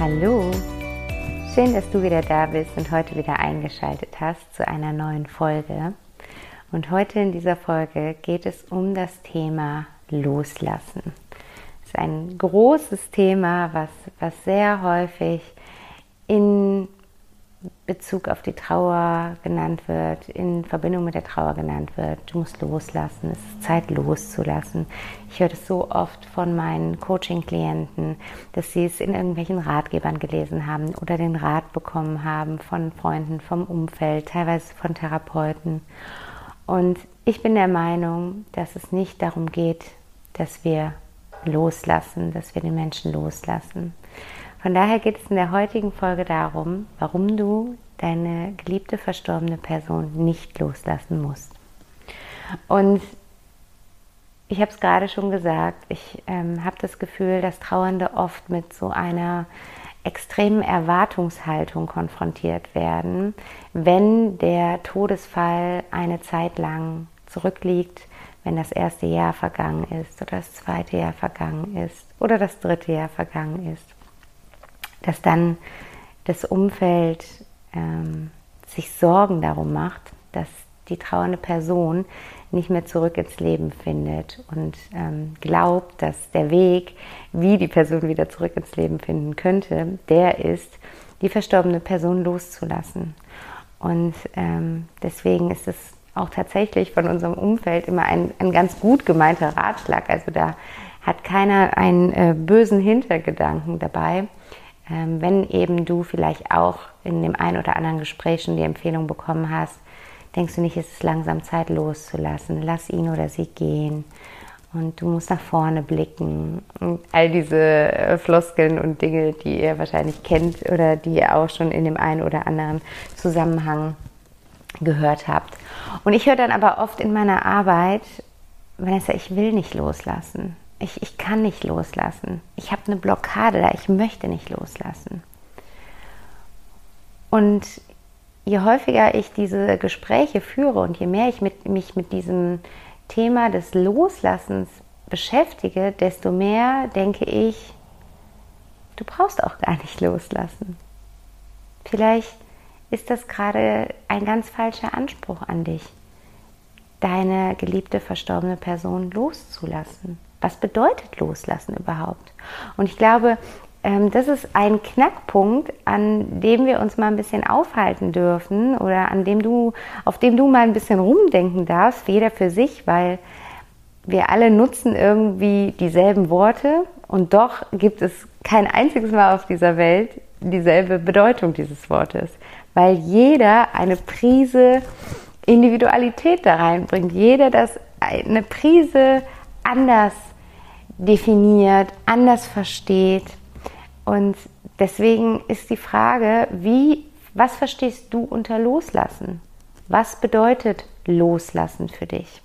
Hallo, schön, dass du wieder da bist und heute wieder eingeschaltet hast zu einer neuen Folge. Und heute in dieser Folge geht es um das Thema Loslassen. Das ist ein großes Thema, was, was sehr häufig in Bezug auf die Trauer genannt wird, in Verbindung mit der Trauer genannt wird. Du musst loslassen, es ist Zeit loszulassen. Ich höre das so oft von meinen Coaching-Klienten, dass sie es in irgendwelchen Ratgebern gelesen haben oder den Rat bekommen haben von Freunden, vom Umfeld, teilweise von Therapeuten. Und ich bin der Meinung, dass es nicht darum geht, dass wir loslassen, dass wir den Menschen loslassen. Von daher geht es in der heutigen Folge darum, warum du deine geliebte verstorbene Person nicht loslassen musst. Und ich habe es gerade schon gesagt, ich ähm, habe das Gefühl, dass Trauernde oft mit so einer extremen Erwartungshaltung konfrontiert werden, wenn der Todesfall eine Zeit lang zurückliegt, wenn das erste Jahr vergangen ist oder das zweite Jahr vergangen ist oder das dritte Jahr vergangen ist dass dann das Umfeld ähm, sich Sorgen darum macht, dass die trauernde Person nicht mehr zurück ins Leben findet und ähm, glaubt, dass der Weg, wie die Person wieder zurück ins Leben finden könnte, der ist, die verstorbene Person loszulassen. Und ähm, deswegen ist es auch tatsächlich von unserem Umfeld immer ein, ein ganz gut gemeinter Ratschlag. Also da hat keiner einen äh, bösen Hintergedanken dabei, wenn eben du vielleicht auch in dem einen oder anderen Gespräch schon die Empfehlung bekommen hast, denkst du nicht, es ist langsam Zeit loszulassen. Lass ihn oder sie gehen. Und du musst nach vorne blicken. Und all diese äh, Floskeln und Dinge, die ihr wahrscheinlich kennt oder die ihr auch schon in dem einen oder anderen Zusammenhang gehört habt. Und ich höre dann aber oft in meiner Arbeit, Vanessa, ich will nicht loslassen. Ich, ich kann nicht loslassen. Ich habe eine Blockade da. Ich möchte nicht loslassen. Und je häufiger ich diese Gespräche führe und je mehr ich mit, mich mit diesem Thema des Loslassens beschäftige, desto mehr denke ich, du brauchst auch gar nicht loslassen. Vielleicht ist das gerade ein ganz falscher Anspruch an dich, deine geliebte verstorbene Person loszulassen. Was bedeutet loslassen überhaupt? Und ich glaube, ähm, das ist ein Knackpunkt, an dem wir uns mal ein bisschen aufhalten dürfen oder an dem du, auf dem du mal ein bisschen rumdenken darfst, jeder für sich, weil wir alle nutzen irgendwie dieselben Worte und doch gibt es kein einziges Mal auf dieser Welt dieselbe Bedeutung dieses Wortes, weil jeder eine Prise Individualität da reinbringt, jeder das eine Prise anders definiert, anders versteht. Und deswegen ist die Frage, wie, was verstehst du unter Loslassen? Was bedeutet Loslassen für dich?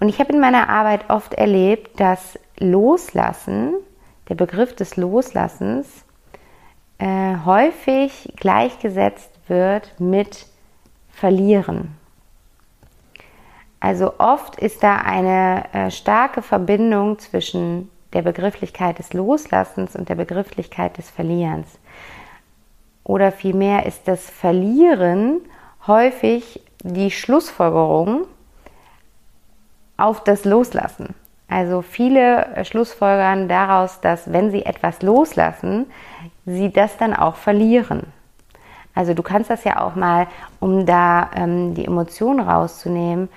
Und ich habe in meiner Arbeit oft erlebt, dass Loslassen, der Begriff des Loslassens, äh, häufig gleichgesetzt wird mit Verlieren. Also oft ist da eine äh, starke Verbindung zwischen der Begrifflichkeit des Loslassens und der Begrifflichkeit des Verlierens. Oder vielmehr ist das Verlieren häufig die Schlussfolgerung auf das Loslassen. Also viele schlussfolgern daraus, dass wenn sie etwas loslassen, sie das dann auch verlieren. Also du kannst das ja auch mal, um da ähm, die Emotionen rauszunehmen,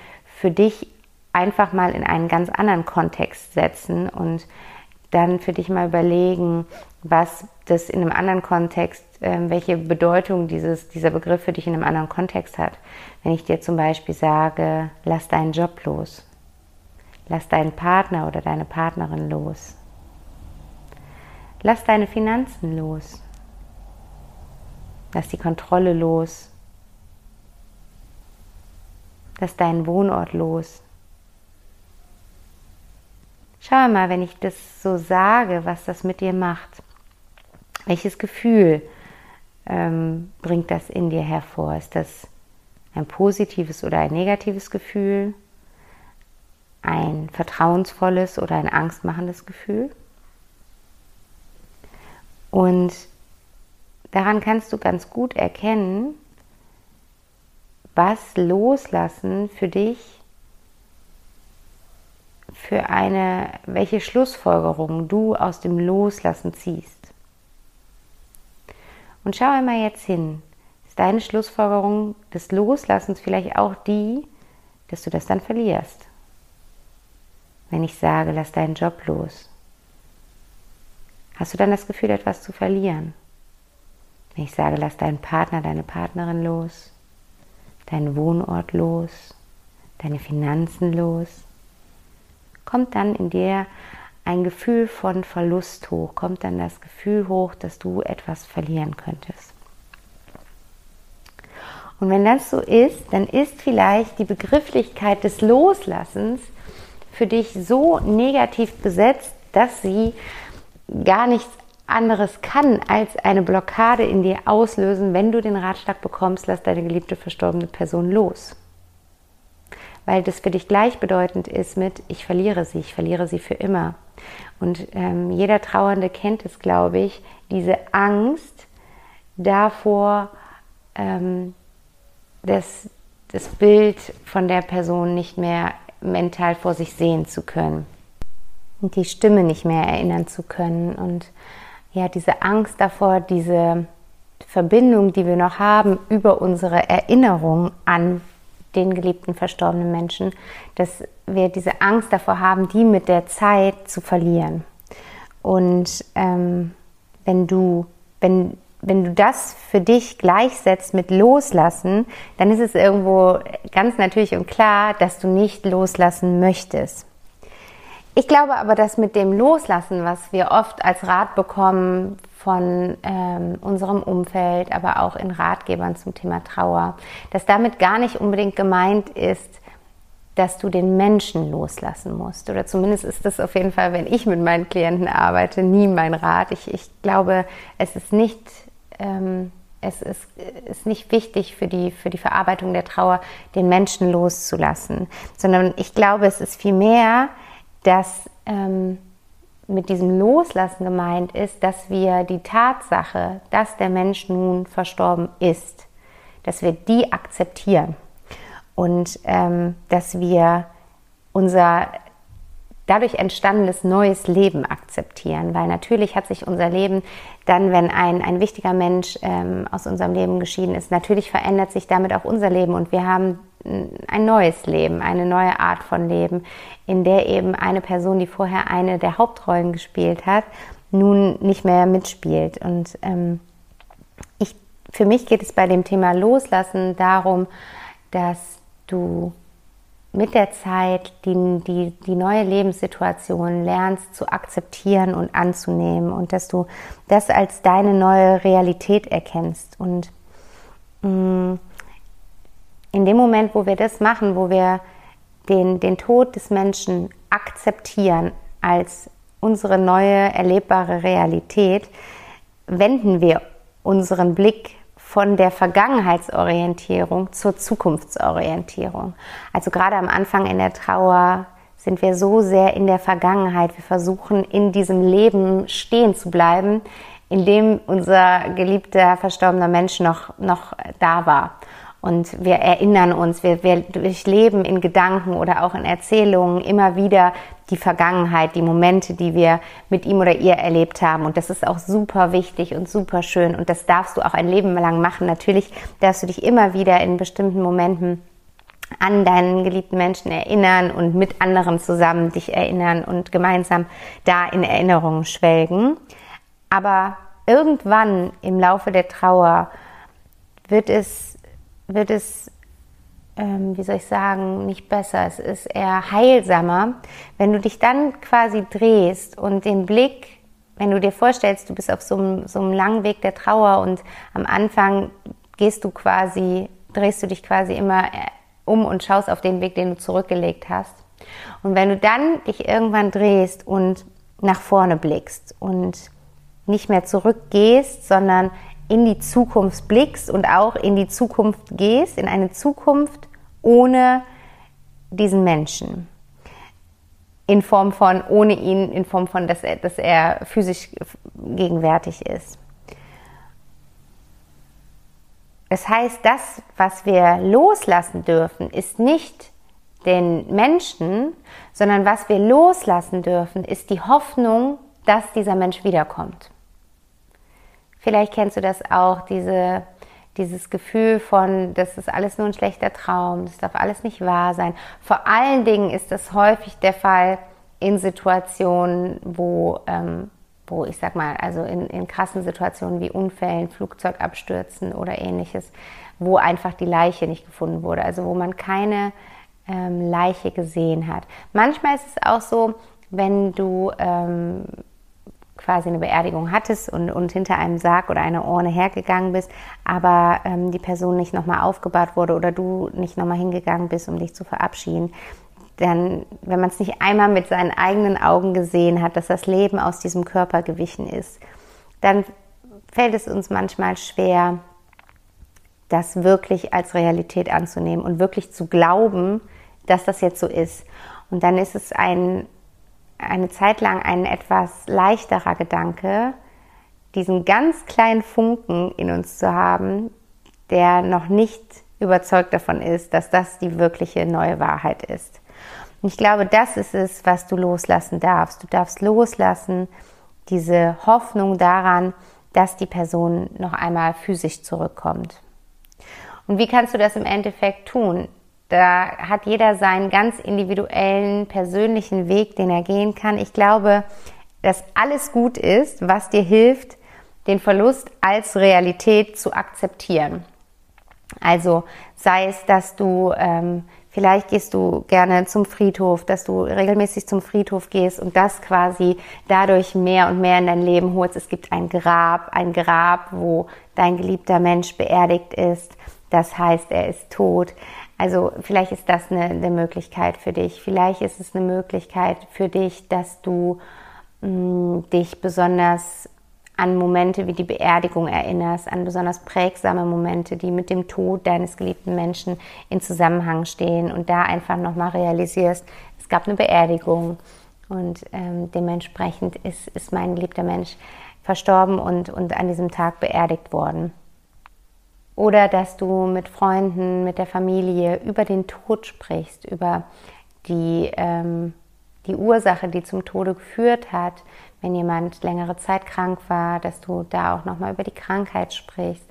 für dich einfach mal in einen ganz anderen Kontext setzen und dann für dich mal überlegen, was das in einem anderen Kontext, äh, welche Bedeutung dieses, dieser Begriff für dich in einem anderen Kontext hat. Wenn ich dir zum Beispiel sage, lass deinen Job los, lass deinen Partner oder deine Partnerin los, lass deine Finanzen los, lass die Kontrolle los, lass deinen Wohnort los. Schau mal, wenn ich das so sage, was das mit dir macht. Welches Gefühl ähm, bringt das in dir hervor? Ist das ein positives oder ein negatives Gefühl? Ein vertrauensvolles oder ein angstmachendes Gefühl? Und daran kannst du ganz gut erkennen, was Loslassen für dich für eine, welche Schlussfolgerung du aus dem Loslassen ziehst. Und schau einmal jetzt hin. Ist deine Schlussfolgerung des Loslassens vielleicht auch die, dass du das dann verlierst? Wenn ich sage, lass deinen Job los, hast du dann das Gefühl, etwas zu verlieren? Wenn ich sage, lass deinen Partner, deine Partnerin los, deinen Wohnort los, deine Finanzen los, kommt dann in dir ein Gefühl von Verlust hoch, kommt dann das Gefühl hoch, dass du etwas verlieren könntest. Und wenn das so ist, dann ist vielleicht die Begrifflichkeit des Loslassens für dich so negativ besetzt, dass sie gar nichts anderes kann, als eine Blockade in dir auslösen, wenn du den Ratschlag bekommst, lass deine geliebte verstorbene Person los weil das für dich gleichbedeutend ist mit, ich verliere sie, ich verliere sie für immer. Und ähm, jeder Trauernde kennt es, glaube ich, diese Angst davor, ähm, das, das Bild von der Person nicht mehr mental vor sich sehen zu können und die Stimme nicht mehr erinnern zu können und ja, diese Angst davor, diese Verbindung, die wir noch haben über unsere Erinnerung an den geliebten verstorbenen Menschen, dass wir diese Angst davor haben, die mit der Zeit zu verlieren. Und ähm, wenn du, wenn, wenn du das für dich gleichsetzt mit Loslassen, dann ist es irgendwo ganz natürlich und klar, dass du nicht loslassen möchtest. Ich glaube aber, dass mit dem Loslassen, was wir oft als Rat bekommen von ähm, unserem Umfeld, aber auch in Ratgebern zum Thema Trauer, dass damit gar nicht unbedingt gemeint ist, dass du den Menschen loslassen musst. Oder zumindest ist das auf jeden Fall, wenn ich mit meinen Klienten arbeite, nie mein Rat. Ich, ich glaube, es ist nicht, ähm, es ist, ist nicht wichtig für die, für die Verarbeitung der Trauer, den Menschen loszulassen, sondern ich glaube, es ist vielmehr, dass ähm, mit diesem Loslassen gemeint ist, dass wir die Tatsache, dass der Mensch nun verstorben ist, dass wir die akzeptieren. Und ähm, dass wir unser dadurch entstandenes neues Leben akzeptieren, weil natürlich hat sich unser Leben dann, wenn ein, ein wichtiger Mensch ähm, aus unserem Leben geschieden ist, natürlich verändert sich damit auch unser Leben und wir haben ein neues Leben, eine neue Art von Leben, in der eben eine Person, die vorher eine der Hauptrollen gespielt hat, nun nicht mehr mitspielt. Und ähm, ich, für mich geht es bei dem Thema Loslassen darum, dass du mit der Zeit die, die, die neue Lebenssituation lernst zu akzeptieren und anzunehmen und dass du das als deine neue Realität erkennst. Und mm, in dem Moment, wo wir das machen, wo wir den, den Tod des Menschen akzeptieren als unsere neue erlebbare Realität, wenden wir unseren Blick von der Vergangenheitsorientierung zur Zukunftsorientierung. Also gerade am Anfang in der Trauer sind wir so sehr in der Vergangenheit. Wir versuchen in diesem Leben stehen zu bleiben, in dem unser geliebter verstorbener Mensch noch, noch da war. Und wir erinnern uns, wir, wir durchleben in Gedanken oder auch in Erzählungen immer wieder die Vergangenheit, die Momente, die wir mit ihm oder ihr erlebt haben. Und das ist auch super wichtig und super schön. Und das darfst du auch ein Leben lang machen. Natürlich darfst du dich immer wieder in bestimmten Momenten an deinen geliebten Menschen erinnern und mit anderen zusammen dich erinnern und gemeinsam da in Erinnerungen schwelgen. Aber irgendwann im Laufe der Trauer wird es, wird es, ähm, wie soll ich sagen, nicht besser. Es ist eher heilsamer, wenn du dich dann quasi drehst und den Blick, wenn du dir vorstellst, du bist auf so einem, so einem langen Weg der Trauer und am Anfang gehst du quasi, drehst du dich quasi immer um und schaust auf den Weg, den du zurückgelegt hast. Und wenn du dann dich irgendwann drehst und nach vorne blickst und nicht mehr zurückgehst, sondern in die Zukunft blickst und auch in die Zukunft gehst, in eine Zukunft ohne diesen Menschen. In Form von, ohne ihn, in Form von, dass er, dass er physisch gegenwärtig ist. Das heißt, das, was wir loslassen dürfen, ist nicht den Menschen, sondern was wir loslassen dürfen, ist die Hoffnung, dass dieser Mensch wiederkommt. Vielleicht kennst du das auch, diese, dieses Gefühl von, das ist alles nur ein schlechter Traum, das darf alles nicht wahr sein. Vor allen Dingen ist das häufig der Fall in Situationen, wo ähm, wo ich sag mal, also in, in krassen Situationen wie Unfällen, Flugzeugabstürzen oder ähnliches, wo einfach die Leiche nicht gefunden wurde, also wo man keine ähm, Leiche gesehen hat. Manchmal ist es auch so, wenn du ähm, quasi eine Beerdigung hattest und, und hinter einem Sarg oder einer Urne hergegangen bist, aber ähm, die Person nicht nochmal aufgebahrt wurde oder du nicht nochmal hingegangen bist, um dich zu verabschieden, denn wenn man es nicht einmal mit seinen eigenen Augen gesehen hat, dass das Leben aus diesem Körper gewichen ist, dann fällt es uns manchmal schwer, das wirklich als Realität anzunehmen und wirklich zu glauben, dass das jetzt so ist. Und dann ist es ein, eine Zeit lang ein etwas leichterer Gedanke, diesen ganz kleinen Funken in uns zu haben, der noch nicht überzeugt davon ist, dass das die wirkliche neue Wahrheit ist. Und ich glaube, das ist es, was du loslassen darfst. Du darfst loslassen diese Hoffnung daran, dass die Person noch einmal physisch zurückkommt. Und wie kannst du das im Endeffekt tun? Da hat jeder seinen ganz individuellen, persönlichen Weg, den er gehen kann. Ich glaube, dass alles gut ist, was dir hilft, den Verlust als Realität zu akzeptieren. Also sei es, dass du ähm, Vielleicht gehst du gerne zum Friedhof, dass du regelmäßig zum Friedhof gehst und das quasi dadurch mehr und mehr in dein Leben holst. Es gibt ein Grab, ein Grab, wo dein geliebter Mensch beerdigt ist. Das heißt, er ist tot. Also vielleicht ist das eine, eine Möglichkeit für dich. Vielleicht ist es eine Möglichkeit für dich, dass du mh, mm, dich besonders an Momente wie die Beerdigung erinnerst, an besonders prägsame Momente, die mit dem Tod deines geliebten Menschen in Zusammenhang stehen und da einfach nochmal realisierst, es gab eine Beerdigung und ähm, dementsprechend ist, ist mein geliebter Mensch verstorben und, und an diesem Tag beerdigt worden. Oder dass du mit Freunden, mit der Familie über den Tod sprichst, über die, ähm, die Ursache, die zum Tode geführt hat, wenn jemand längere Zeit krank war, dass du da auch nochmal über die Krankheit sprichst,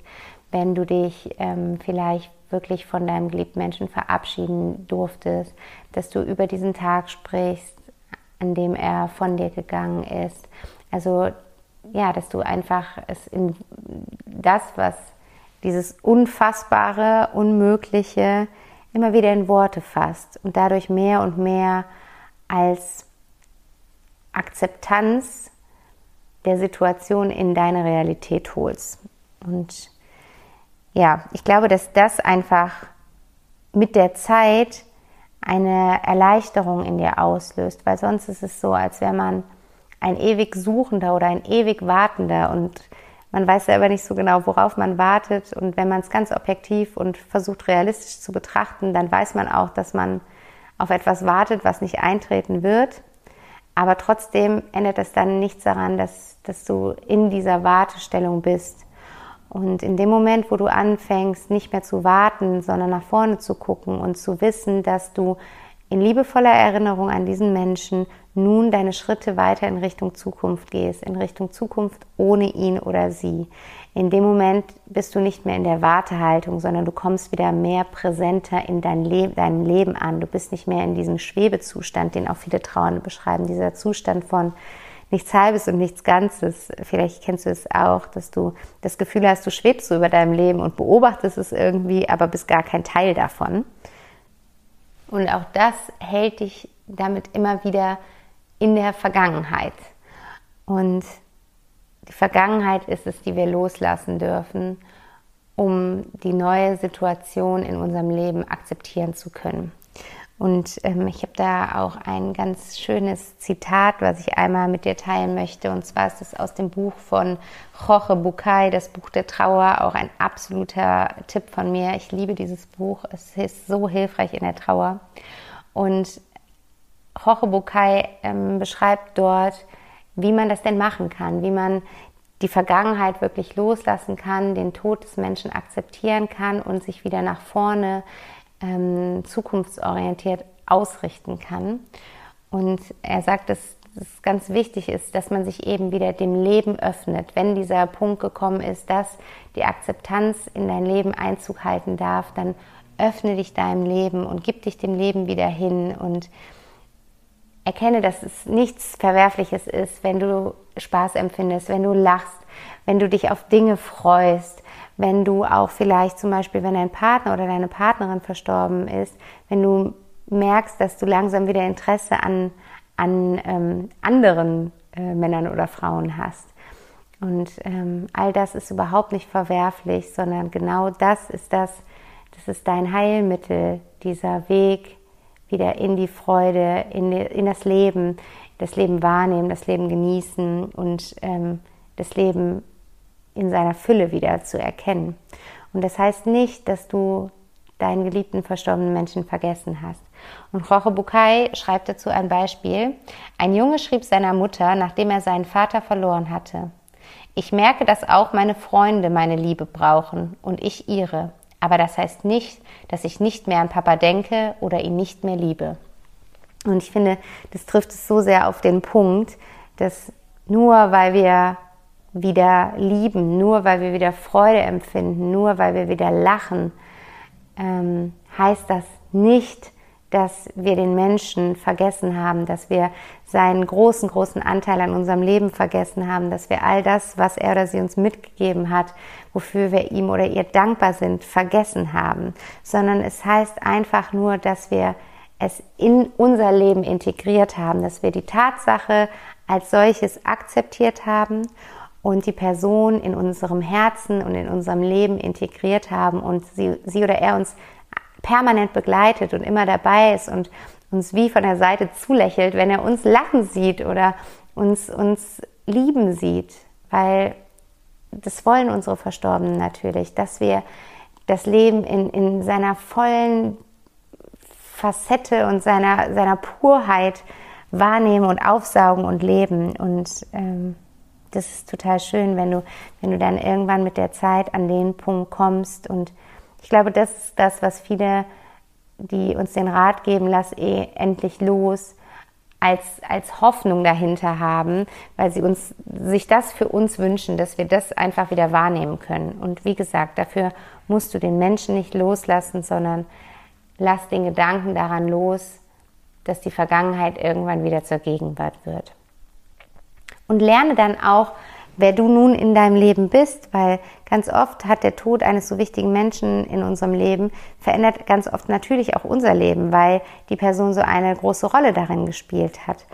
wenn du dich ähm, vielleicht wirklich von deinem geliebten Menschen verabschieden durftest, dass du über diesen Tag sprichst, an dem er von dir gegangen ist. Also ja, dass du einfach es in das, was dieses Unfassbare, Unmögliche immer wieder in Worte fasst und dadurch mehr und mehr als Akzeptanz der Situation in deine Realität holst. Und ja, ich glaube, dass das einfach mit der Zeit eine Erleichterung in dir auslöst, weil sonst ist es so, als wäre man ein ewig Suchender oder ein ewig Wartender und man weiß selber nicht so genau, worauf man wartet. Und wenn man es ganz objektiv und versucht realistisch zu betrachten, dann weiß man auch, dass man auf etwas wartet, was nicht eintreten wird. Aber trotzdem ändert es dann nichts daran, dass, dass du in dieser Wartestellung bist Und in dem Moment, wo du anfängst, nicht mehr zu warten, sondern nach vorne zu gucken und zu wissen, dass du in liebevoller Erinnerung an diesen Menschen nun deine Schritte weiter in Richtung Zukunft gehst, in Richtung Zukunft ohne ihn oder sie. In dem Moment bist du nicht mehr in der Wartehaltung, sondern du kommst wieder mehr präsenter in dein, Le dein Leben an. Du bist nicht mehr in diesem Schwebezustand, den auch viele Trauernde beschreiben, dieser Zustand von nichts Halbes und nichts Ganzes. Vielleicht kennst du es auch, dass du das Gefühl hast, du schwebst so über deinem Leben und beobachtest es irgendwie, aber bist gar kein Teil davon. Und auch das hält dich damit immer wieder in der Vergangenheit. Und die Vergangenheit ist es, die wir loslassen dürfen, um die neue Situation in unserem Leben akzeptieren zu können. Und ähm, ich habe da auch ein ganz schönes Zitat, was ich einmal mit dir teilen möchte. Und zwar ist es aus dem Buch von Jorge Bucay, das Buch der Trauer, auch ein absoluter Tipp von mir. Ich liebe dieses Buch. Es ist so hilfreich in der Trauer. Und Jorge Bucay ähm, beschreibt dort, wie man das denn machen kann, wie man die Vergangenheit wirklich loslassen kann, den Tod des Menschen akzeptieren kann und sich wieder nach vorne ähm, zukunftsorientiert ausrichten kann. Und er sagt, dass es ganz wichtig ist, dass man sich eben wieder dem Leben öffnet, wenn dieser Punkt gekommen ist, dass die Akzeptanz in dein Leben Einzug halten darf, dann öffne dich deinem Leben und gib dich dem Leben wieder hin und erkenne, dass es nichts Verwerfliches ist, wenn du Spaß empfindest, wenn du lachst, wenn du dich auf Dinge freust, wenn du auch vielleicht zum Beispiel, wenn dein Partner oder deine Partnerin verstorben ist, wenn du merkst, dass du langsam wieder Interesse an, an ähm, anderen äh, Männern oder Frauen hast. Und ähm, all das ist überhaupt nicht verwerflich, sondern genau das ist das, das ist dein Heilmittel, dieser Weg wieder in die Freude, in, in das Leben, das Leben wahrnehmen, das Leben genießen und ähm, das Leben in seiner Fülle wieder zu erkennen. Und das heißt nicht, dass du deinen geliebten verstorbenen Menschen vergessen hast. Und Roche Bukai schreibt dazu ein Beispiel. Ein Junge schrieb seiner Mutter, nachdem er seinen Vater verloren hatte. Ich merke, dass auch meine Freunde meine Liebe brauchen und ich ihre. Aber das heißt nicht, dass ich nicht mehr an Papa denke oder ihn nicht mehr liebe. Und ich finde, das trifft es so sehr auf den Punkt, dass nur weil wir wieder lieben, nur weil wir wieder Freude empfinden, nur weil wir wieder lachen, ähm, heißt das nicht, dass wir den Menschen vergessen haben, dass wir seinen großen, großen Anteil an unserem Leben vergessen haben, dass wir all das, was er oder sie uns mitgegeben hat, wofür wir ihm oder ihr dankbar sind, vergessen haben, sondern es heißt einfach nur, dass wir es in unser Leben integriert haben, dass wir die Tatsache als solches akzeptiert haben und die Person in unserem Herzen und in unserem Leben integriert haben und sie, sie oder er uns permanent begleitet und immer dabei ist und uns wie von der Seite zulächelt, wenn er uns lachen sieht oder uns, uns lieben sieht, weil das wollen unsere Verstorbenen natürlich, dass wir das Leben in, in seiner vollen Facette und seiner, seiner Purheit wahrnehmen und aufsaugen und leben. Und ähm, das ist total schön, wenn du, wenn du dann irgendwann mit der Zeit an den Punkt kommst. Und ich glaube, das ist das, was viele, die uns den Rat geben, lass eh endlich los, als, als Hoffnung dahinter haben, weil sie uns, sich das für uns wünschen, dass wir das einfach wieder wahrnehmen können. Und wie gesagt, dafür musst du den Menschen nicht loslassen, sondern lass den Gedanken daran los, dass die Vergangenheit irgendwann wieder zur Gegenwart wird und lerne dann auch, wer du nun in deinem Leben bist, weil ganz oft hat der Tod eines so wichtigen Menschen in unserem Leben verändert ganz oft natürlich auch unser Leben, weil die Person so eine große Rolle darin gespielt hat.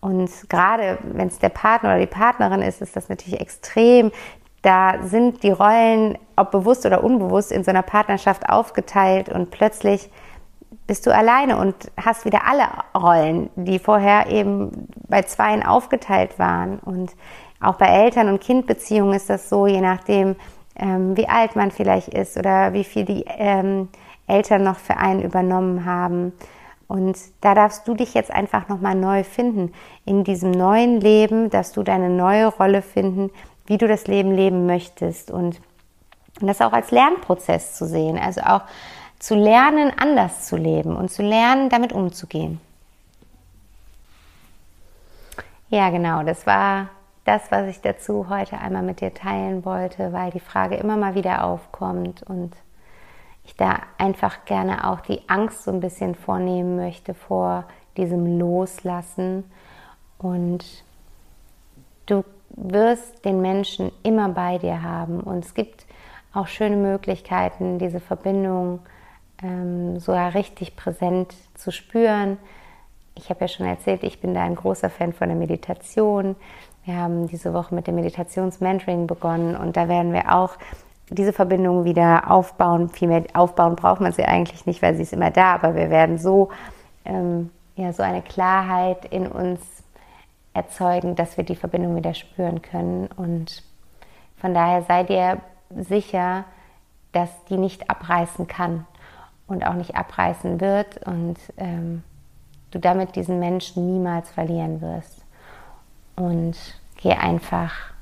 Und gerade wenn es der Partner oder die Partnerin ist, ist das natürlich extrem. Da sind die Rollen, ob bewusst oder unbewusst, in so einer Partnerschaft aufgeteilt und plötzlich bist du alleine und hast wieder alle Rollen, die vorher eben bei Zweien aufgeteilt waren. Und auch bei Eltern- und Kindbeziehungen ist das so, je nachdem, ähm, wie alt man vielleicht ist oder wie viel die ähm, Eltern noch für einen übernommen haben. Und da darfst du dich jetzt einfach nochmal neu finden. In diesem neuen Leben darfst du deine neue Rolle finden, wie du das Leben leben möchtest. Und Und das auch als Lernprozess zu sehen, also auch zu lernen, anders zu leben und zu lernen, damit umzugehen. Ja, genau, das war das, was ich dazu heute einmal mit dir teilen wollte, weil die Frage immer mal wieder aufkommt und ich da einfach gerne auch die Angst so ein bisschen vornehmen möchte vor diesem Loslassen. Und du wirst den Menschen immer bei dir haben. Und es gibt auch schöne Möglichkeiten, diese Verbindung ähm, so richtig präsent zu spüren. Ich habe ja schon erzählt, ich bin da ein großer Fan von der Meditation. Wir haben diese Woche mit dem Meditations-Mentoring begonnen und da werden wir auch diese Verbindung wieder aufbauen. Vielmehr aufbauen braucht man sie eigentlich nicht, weil sie ist immer da, aber wir werden so, ähm, ja, so eine Klarheit in uns erzeugen, dass wir die Verbindung wieder spüren können. Und von daher sei dir sicher, dass die nicht abreißen kann und auch nicht abreißen wird und ähm, du damit diesen Menschen niemals verlieren wirst. Und geh einfach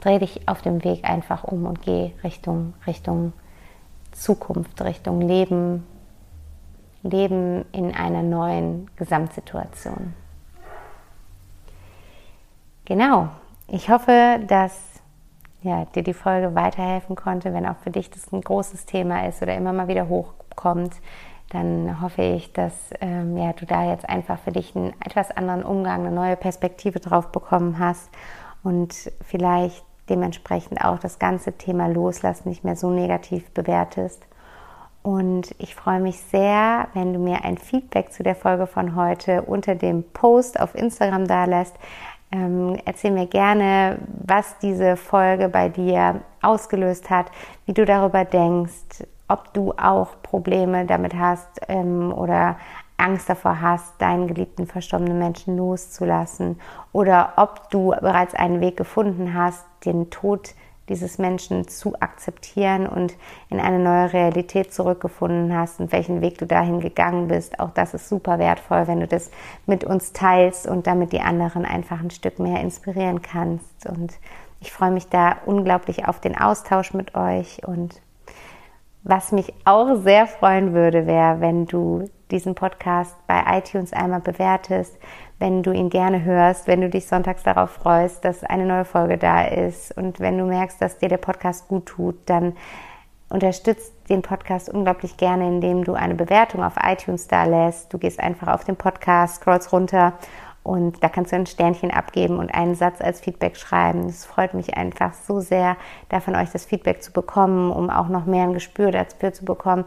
dreh dich auf dem Weg einfach um und geh Richtung, Richtung Zukunft, Richtung Leben, Leben in einer neuen Gesamtsituation. Genau, ich hoffe, dass ja, dir die Folge weiterhelfen konnte. Wenn auch für dich das ein großes Thema ist oder immer mal wieder hochkommt, dann hoffe ich, dass ähm, ja, du da jetzt einfach für dich einen etwas anderen Umgang, eine neue Perspektive drauf bekommen hast und vielleicht dementsprechend auch das ganze Thema Loslassen nicht mehr so negativ bewertest. Und ich freue mich sehr, wenn du mir ein Feedback zu der Folge von heute unter dem Post auf Instagram da lässt. Ähm, erzähl mir gerne, was diese Folge bei dir ausgelöst hat, wie du darüber denkst, ob du auch Probleme damit hast ähm, oder Angst davor hast, deinen geliebten verstorbenen Menschen loszulassen oder ob du bereits einen Weg gefunden hast, den Tod dieses Menschen zu akzeptieren und in eine neue Realität zurückgefunden hast und welchen Weg du dahin gegangen bist. Auch das ist super wertvoll, wenn du das mit uns teilst und damit die anderen einfach ein Stück mehr inspirieren kannst. Und ich freue mich da unglaublich auf den Austausch mit euch und was mich auch sehr freuen würde, wäre, wenn du diesen Podcast bei iTunes einmal bewertest, wenn du ihn gerne hörst, wenn du dich sonntags darauf freust, dass eine neue Folge da ist und wenn du merkst, dass dir der Podcast gut tut, dann unterstützt den Podcast unglaublich gerne, indem du eine Bewertung auf iTunes da lässt. Du gehst einfach auf den Podcast, scrollst runter und da kannst du ein Sternchen abgeben und einen Satz als Feedback schreiben. Es freut mich einfach so sehr, da von euch das Feedback zu bekommen, um auch noch mehr ein Gespür dafür zu bekommen,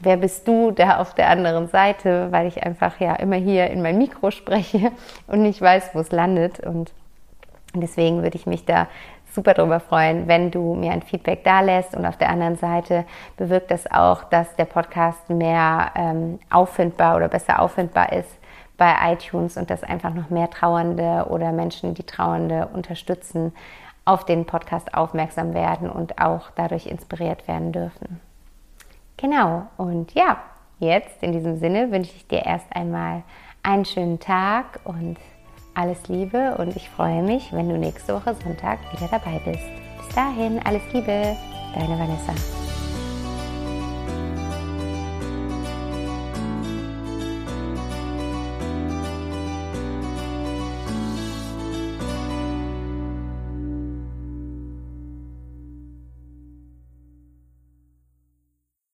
wer bist du da auf der anderen Seite, weil ich einfach ja immer hier in mein Mikro spreche und nicht weiß, wo es landet. Und deswegen würde ich mich da super darüber freuen, wenn du mir ein Feedback da lässt. Und auf der anderen Seite bewirkt das auch, dass der Podcast mehr ähm, auffindbar oder besser auffindbar ist bei iTunes und dass einfach noch mehr Trauernde oder Menschen, die Trauernde unterstützen, auf den Podcast aufmerksam werden und auch dadurch inspiriert werden dürfen. Genau, und ja, jetzt in diesem Sinne wünsche ich dir erst einmal einen schönen Tag und alles Liebe und ich freue mich, wenn du nächste Woche Sonntag wieder dabei bist. Bis dahin, alles Liebe, deine Vanessa.